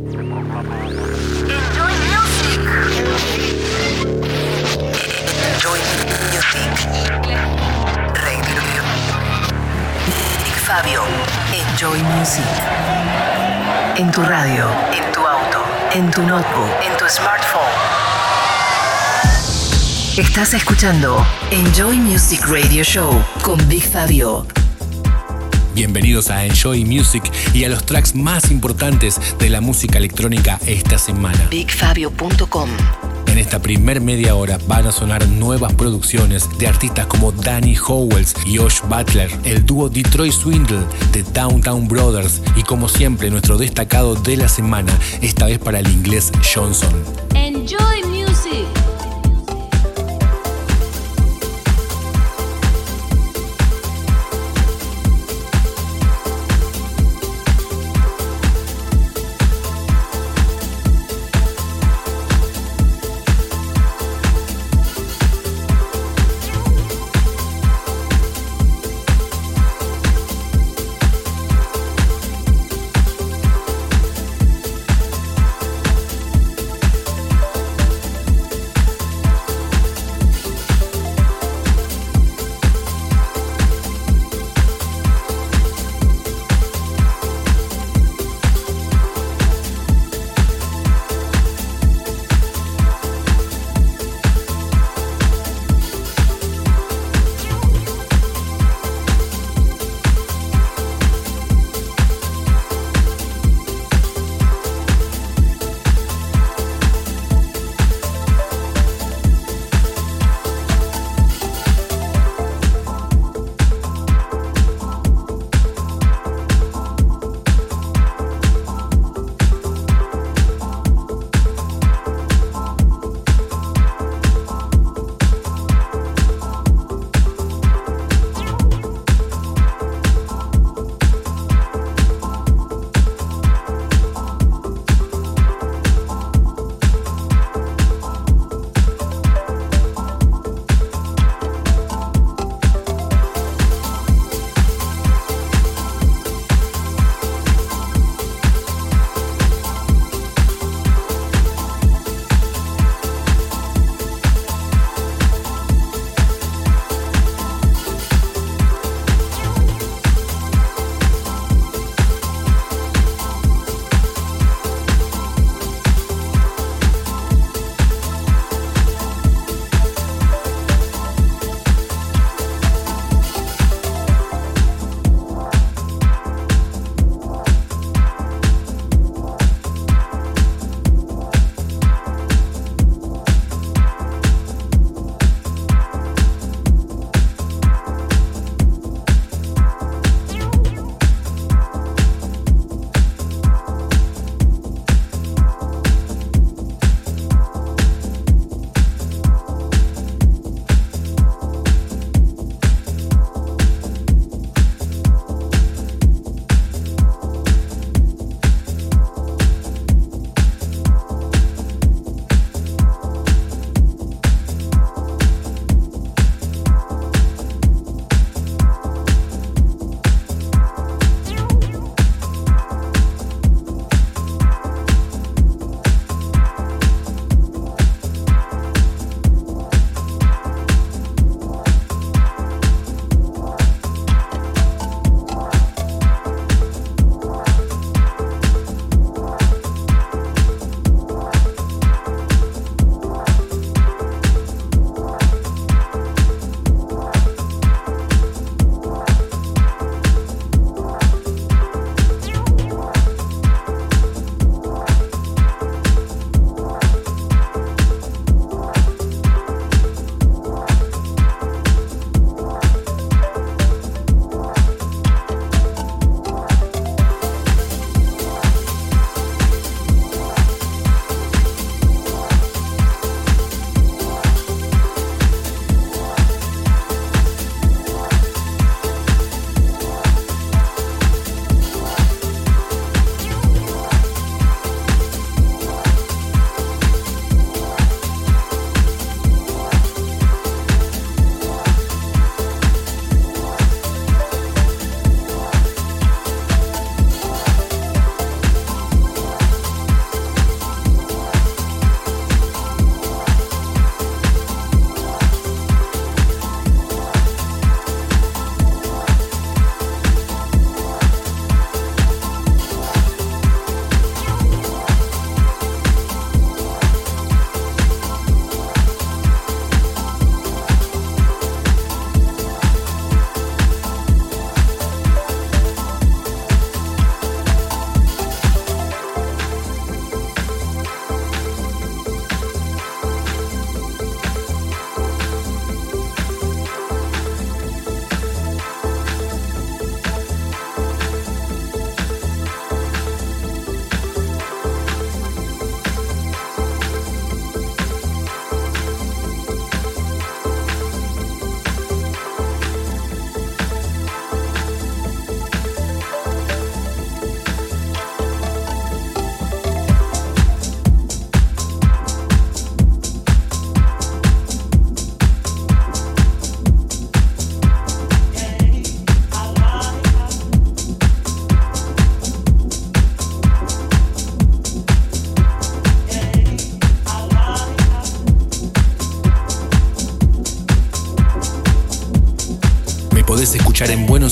Enjoy music. Enjoy music. Radio. Big Fabio. Enjoy music. En tu radio, en tu auto, en tu notebook, en tu smartphone. Estás escuchando Enjoy Music Radio Show con Big Fabio. Bienvenidos a Enjoy Music y a los tracks más importantes de la música electrónica esta semana. BigFabio.com En esta primer media hora van a sonar nuevas producciones de artistas como Danny Howells y Josh Butler, el dúo Detroit Swindle de Downtown Brothers y como siempre nuestro destacado de la semana, esta vez para el inglés Johnson. Enjoy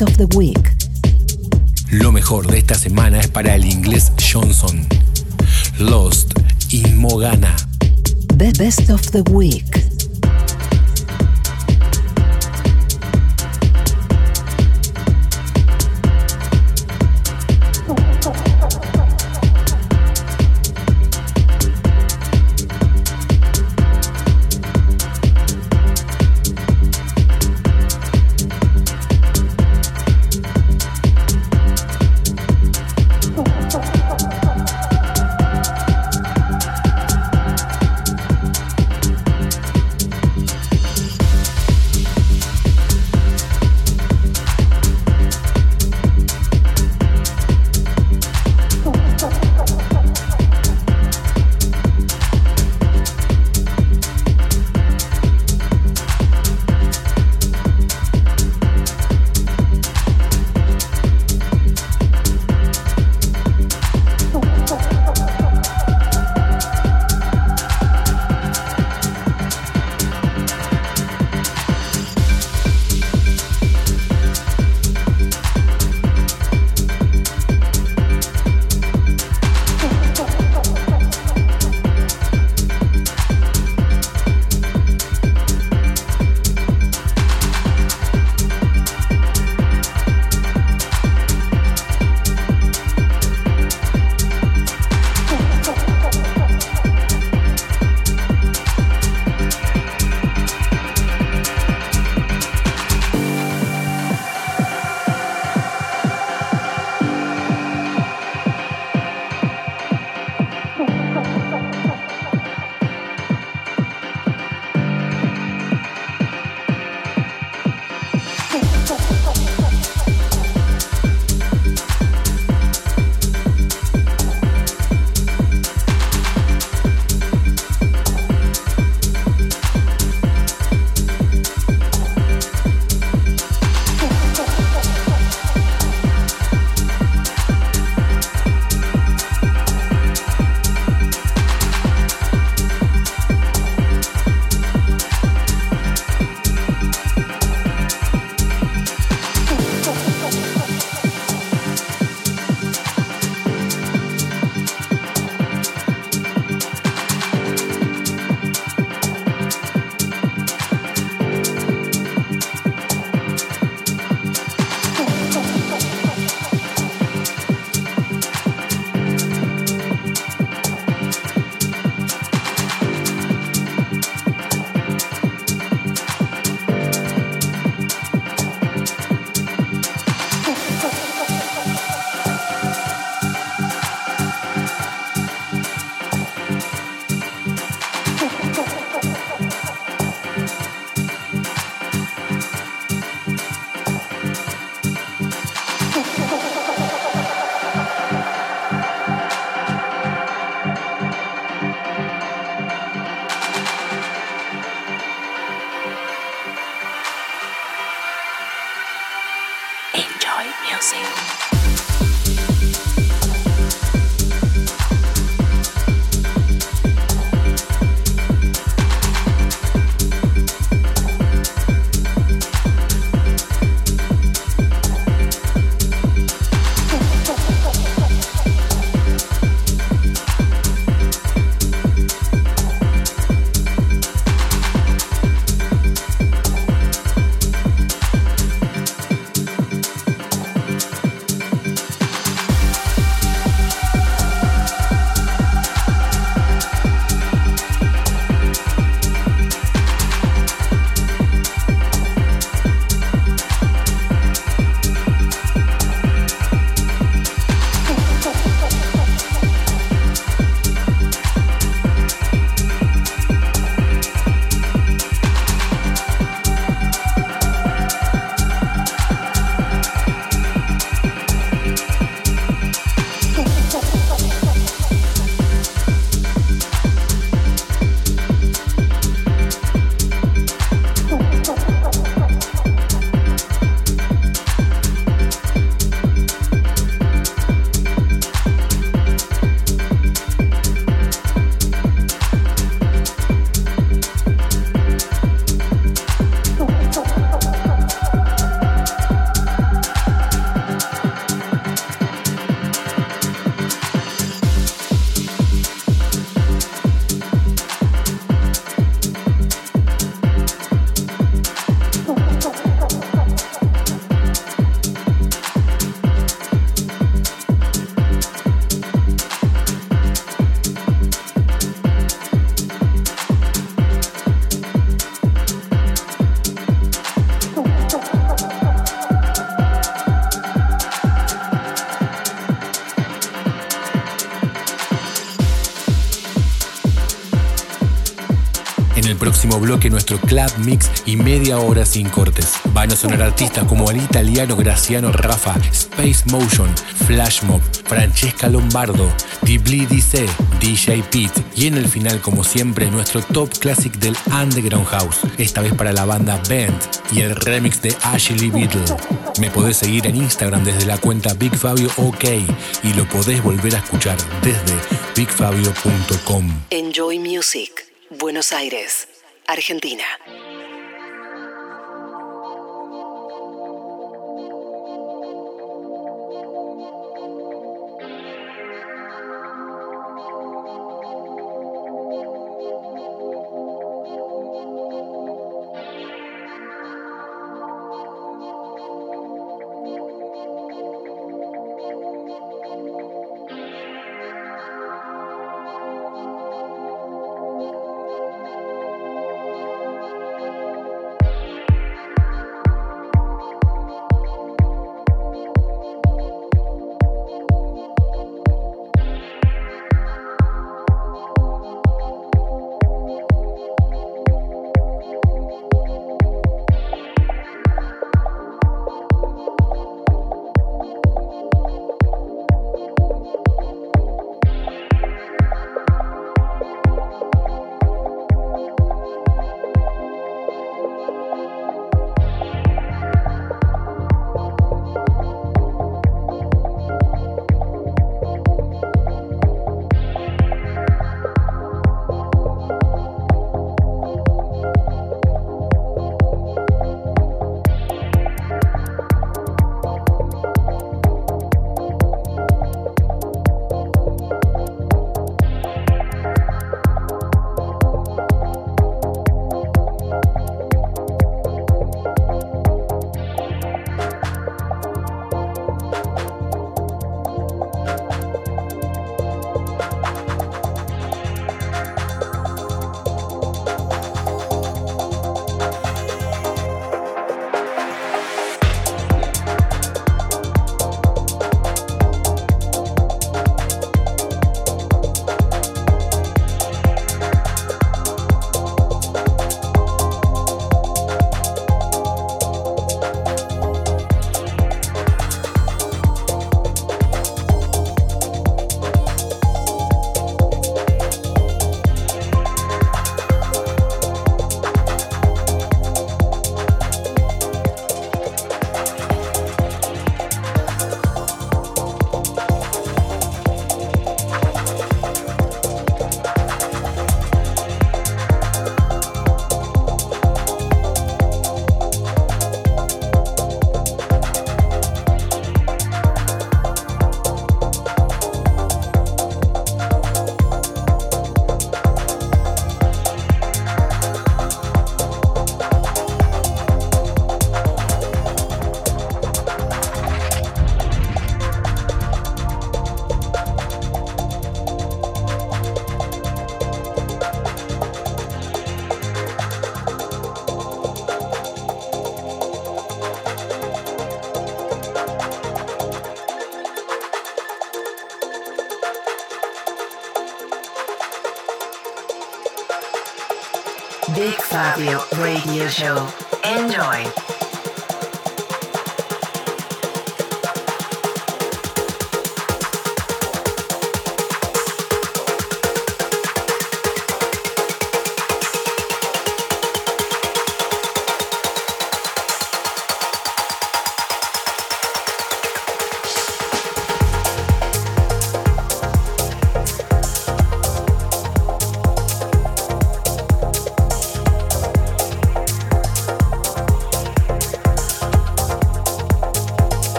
Best of the Week. Lo mejor de esta semana es para el inglés Johnson. Lost in Mogana. Best of the Week. Bloque nuestro club mix y media hora sin cortes. Van a sonar artistas como el italiano Graciano Rafa, Space Motion, Flashmob, Francesca Lombardo, Dibli Dice, DJ Pete y en el final como siempre nuestro top classic del Underground House, esta vez para la banda Band y el remix de Ashley Beatle. Me podés seguir en Instagram desde la cuenta Big Fabio OK y lo podés volver a escuchar desde bigfabio.com. Enjoy Music, Buenos Aires, Argentina. Radio Show. Enjoy.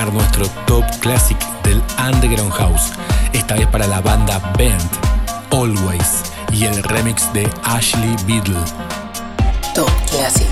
Nuestro top classic del Underground House, esta vez para la banda Band, Always, y el remix de Ashley Beadle. Top Classic.